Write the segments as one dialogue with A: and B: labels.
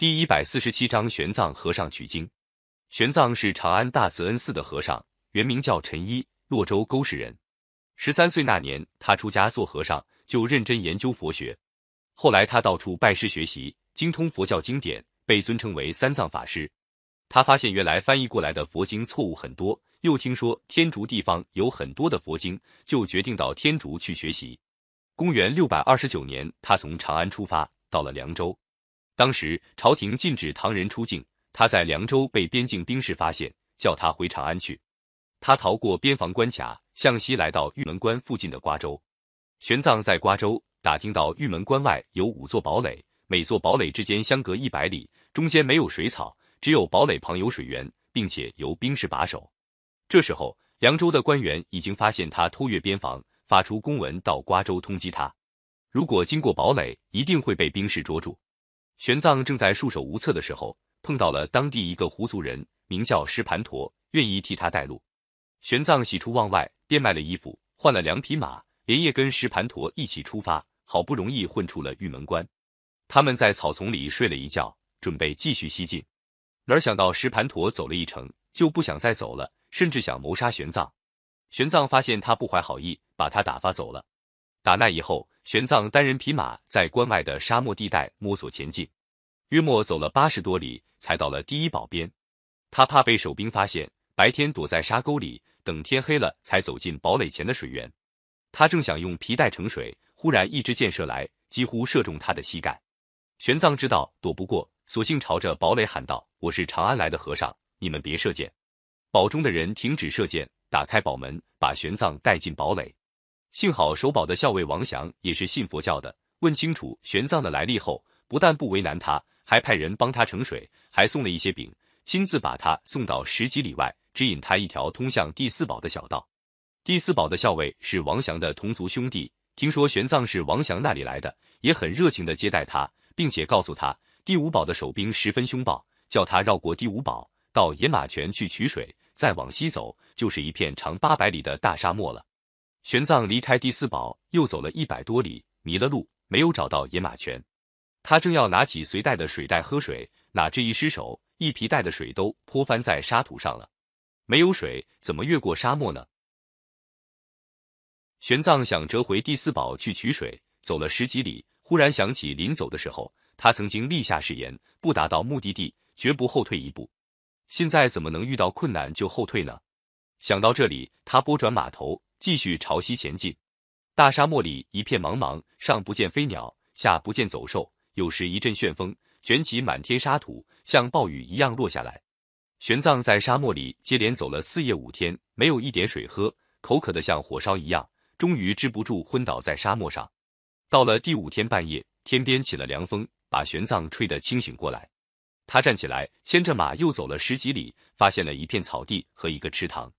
A: 第一百四十七章玄奘和尚取经。玄奘是长安大慈恩寺的和尚，原名叫陈一，洛州沟氏人。十三岁那年，他出家做和尚，就认真研究佛学。后来他到处拜师学习，精通佛教经典，被尊称为三藏法师。他发现原来翻译过来的佛经错误很多，又听说天竺地方有很多的佛经，就决定到天竺去学习。公元六百二十九年，他从长安出发，到了凉州。当时朝廷禁止唐人出境，他在凉州被边境兵士发现，叫他回长安去。他逃过边防关卡，向西来到玉门关附近的瓜州。玄奘在瓜州打听到玉门关外有五座堡垒，每座堡垒之间相隔一百里，中间没有水草，只有堡垒旁有水源，并且由兵士把守。这时候，凉州的官员已经发现他偷越边防，发出公文到瓜州通缉他。如果经过堡垒，一定会被兵士捉住。玄奘正在束手无策的时候，碰到了当地一个胡族人，名叫石盘陀，愿意替他带路。玄奘喜出望外，变卖了衣服，换了两匹马，连夜跟石盘陀一起出发。好不容易混出了玉门关，他们在草丛里睡了一觉，准备继续西进。哪想到石盘陀走了一程，就不想再走了，甚至想谋杀玄奘。玄奘发现他不怀好意，把他打发走了。打那以后。玄奘单人匹马在关外的沙漠地带摸索前进，约莫走了八十多里，才到了第一堡边。他怕被守兵发现，白天躲在沙沟里，等天黑了才走进堡垒前的水源。他正想用皮带盛水，忽然一支箭射来，几乎射中他的膝盖。玄奘知道躲不过，索性朝着堡垒喊道：“我是长安来的和尚，你们别射箭。”堡中的人停止射箭，打开堡门，把玄奘带进堡垒。幸好守堡的校尉王祥也是信佛教的，问清楚玄奘的来历后，不但不为难他，还派人帮他盛水，还送了一些饼，亲自把他送到十几里外，指引他一条通向第四堡的小道。第四堡的校尉是王祥的同族兄弟，听说玄奘是王祥那里来的，也很热情的接待他，并且告诉他第五堡的守兵十分凶暴，叫他绕过第五堡，到野马泉去取水，再往西走就是一片长八百里的大沙漠了。玄奘离开第四堡，又走了一百多里，迷了路，没有找到野马泉。他正要拿起随带的水袋喝水，哪知一失手，一皮带的水都泼翻在沙土上了。没有水，怎么越过沙漠呢？玄奘想折回第四宝去取水，走了十几里，忽然想起临走的时候，他曾经立下誓言，不达到目的地，绝不后退一步。现在怎么能遇到困难就后退呢？想到这里，他拨转马头。继续朝西前进，大沙漠里一片茫茫，上不见飞鸟，下不见走兽。有时一阵旋风卷起满天沙土，像暴雨一样落下来。玄奘在沙漠里接连走了四夜五天，没有一点水喝，口渴的像火烧一样，终于支不住，昏倒在沙漠上。到了第五天半夜，天边起了凉风，把玄奘吹得清醒过来。他站起来，牵着马又走了十几里，发现了一片草地和一个池塘。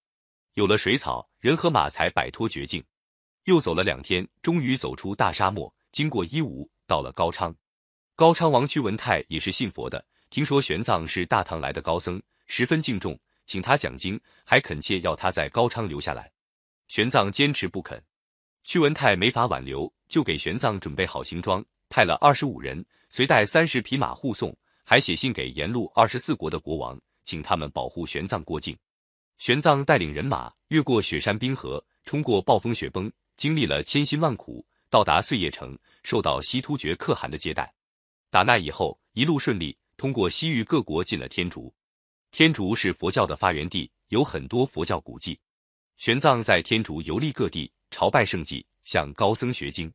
A: 有了水草，人和马才摆脱绝境。又走了两天，终于走出大沙漠，经过伊吾，到了高昌。高昌王屈文泰也是信佛的，听说玄奘是大唐来的高僧，十分敬重，请他讲经，还恳切要他在高昌留下来。玄奘坚持不肯，屈文泰没法挽留，就给玄奘准备好行装，派了二十五人，随带三十匹马护送，还写信给沿路二十四国的国王，请他们保护玄奘过境。玄奘带领人马越过雪山冰河，冲过暴风雪崩，经历了千辛万苦，到达碎叶城，受到西突厥可汗的接待。打那以后，一路顺利，通过西域各国进了天竺。天竺是佛教的发源地，有很多佛教古迹。玄奘在天竺游历各地，朝拜圣迹，向高僧学经。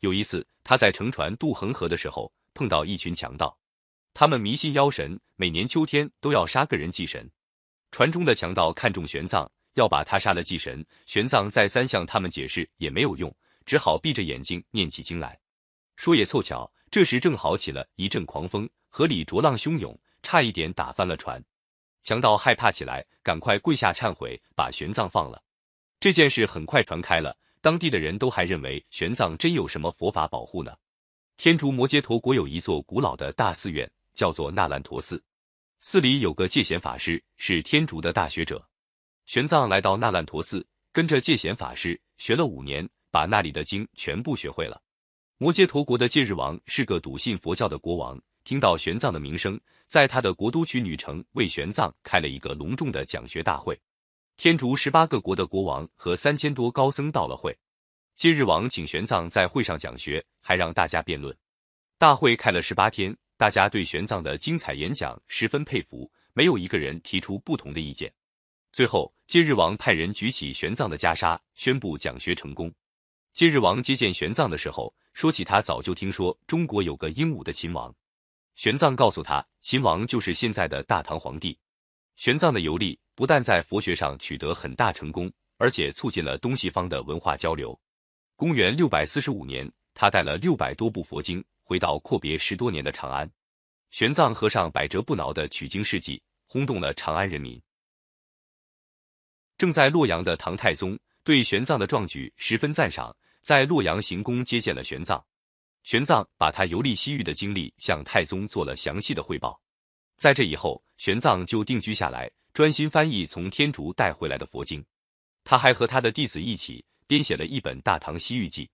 A: 有一次，他在乘船渡恒河的时候，碰到一群强盗，他们迷信妖神，每年秋天都要杀个人祭神。船中的强盗看中玄奘，要把他杀了祭神。玄奘再三向他们解释也没有用，只好闭着眼睛念起经来。说也凑巧，这时正好起了一阵狂风，河里浊浪汹涌，差一点打翻了船。强盗害怕起来，赶快跪下忏悔，把玄奘放了。这件事很快传开了，当地的人都还认为玄奘真有什么佛法保护呢。天竺摩揭陀国有一座古老的大寺院，叫做那烂陀寺。寺里有个戒贤法师，是天竺的大学者。玄奘来到那烂陀寺，跟着戒贤法师学了五年，把那里的经全部学会了。摩揭陀国的戒日王是个笃信佛教的国王，听到玄奘的名声，在他的国都区女城为玄奘开了一个隆重的讲学大会。天竺十八个国的国王和三千多高僧到了会。戒日王请玄奘在会上讲学，还让大家辩论。大会开了十八天，大家对玄奘的精彩演讲十分佩服，没有一个人提出不同的意见。最后，戒日王派人举起玄奘的袈裟，宣布讲学成功。戒日王接见玄奘的时候，说起他早就听说中国有个英武的秦王。玄奘告诉他，秦王就是现在的大唐皇帝。玄奘的游历不但在佛学上取得很大成功，而且促进了东西方的文化交流。公元六百四十五年，他带了六百多部佛经回到阔别十多年的长安。玄奘和尚百折不挠的取经事迹轰动了长安人民。正在洛阳的唐太宗对玄奘的壮举十分赞赏，在洛阳行宫接见了玄奘。玄奘把他游历西域的经历向太宗做了详细的汇报。在这以后，玄奘就定居下来，专心翻译从天竺带回来的佛经。他还和他的弟子一起。编写了一本《大唐西域记》，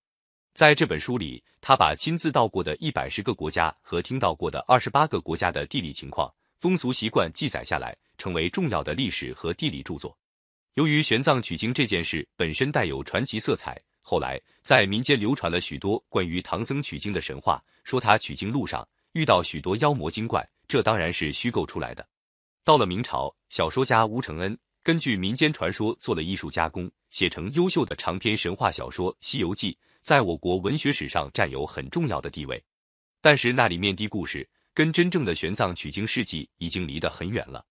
A: 在这本书里，他把亲自到过的一百十个国家和听到过的二十八个国家的地理情况、风俗习惯记载下来，成为重要的历史和地理著作。由于玄奘取经这件事本身带有传奇色彩，后来在民间流传了许多关于唐僧取经的神话，说他取经路上遇到许多妖魔精怪，这当然是虚构出来的。到了明朝，小说家吴承恩根据民间传说做了艺术加工。写成优秀的长篇神话小说《西游记》，在我国文学史上占有很重要的地位。但是那里面的故事跟真正的玄奘取经事迹已经离得很远了。